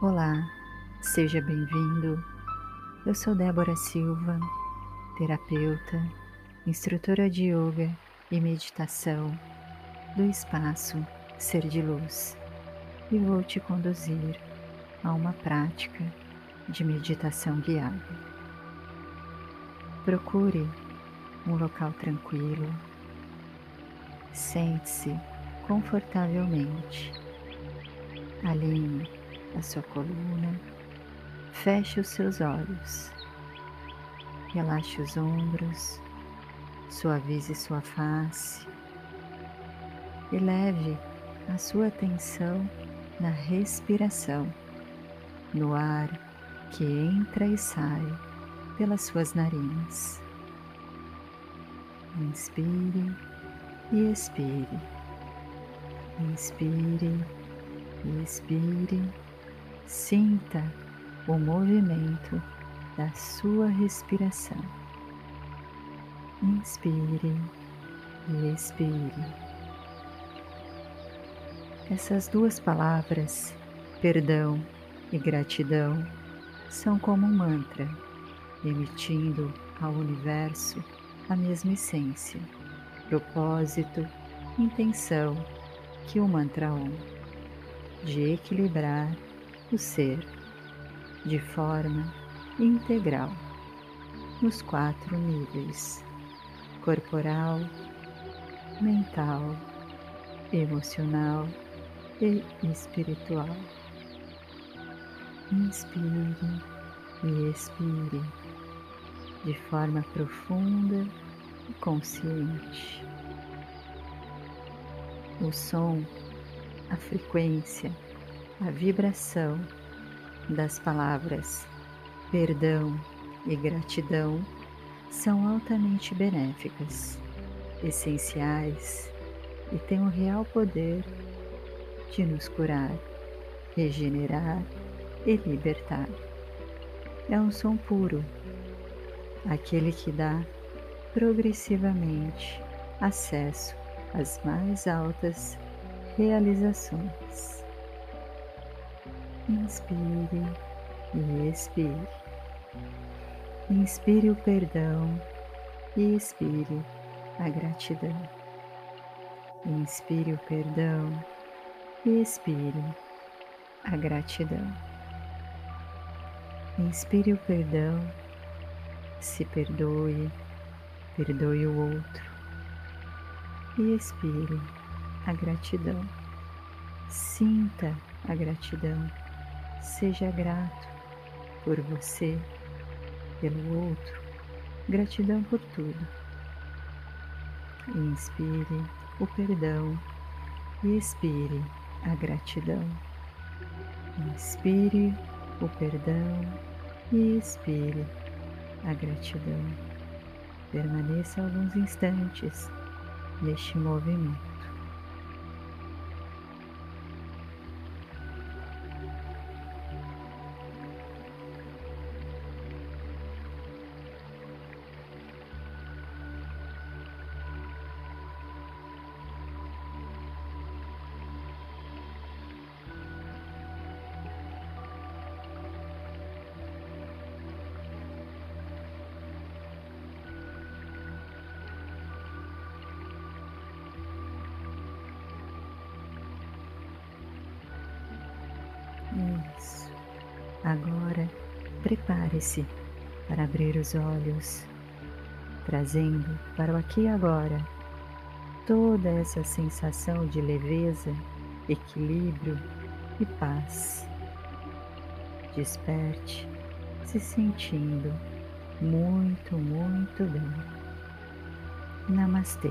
Olá, seja bem-vindo. Eu sou Débora Silva, terapeuta, instrutora de yoga e meditação do espaço Ser de Luz e vou te conduzir a uma prática de meditação guiada. Procure um local tranquilo, sente-se confortavelmente, alinhe a sua coluna, feche os seus olhos, relaxe os ombros, suavize sua face. E leve a sua atenção na respiração, no ar que entra e sai pelas suas narinas. Inspire e expire. Inspire e expire Sinta o movimento da sua respiração. Inspire e expire. Essas duas palavras, perdão e gratidão, são como um mantra, emitindo ao universo a mesma essência, propósito, intenção que o mantra Om, de equilibrar o ser de forma integral nos quatro níveis: corporal, mental, emocional e espiritual. Inspire e expire de forma profunda e consciente. O som, a frequência, a vibração das palavras perdão e gratidão são altamente benéficas, essenciais e têm o real poder de nos curar, regenerar e libertar. É um som puro, aquele que dá progressivamente acesso às mais altas realizações. Inspire e expire. Inspire o perdão e expire a gratidão. Inspire o perdão e expire a gratidão. Inspire o perdão, se perdoe, perdoe o outro e expire a gratidão. Sinta a gratidão Seja grato por você, pelo outro, gratidão por tudo. Inspire o perdão e expire a gratidão. Inspire o perdão e expire a gratidão. Permaneça alguns instantes neste movimento. Agora, prepare-se para abrir os olhos, trazendo para o aqui e agora toda essa sensação de leveza, equilíbrio e paz. Desperte, se sentindo muito, muito bem. Namastê.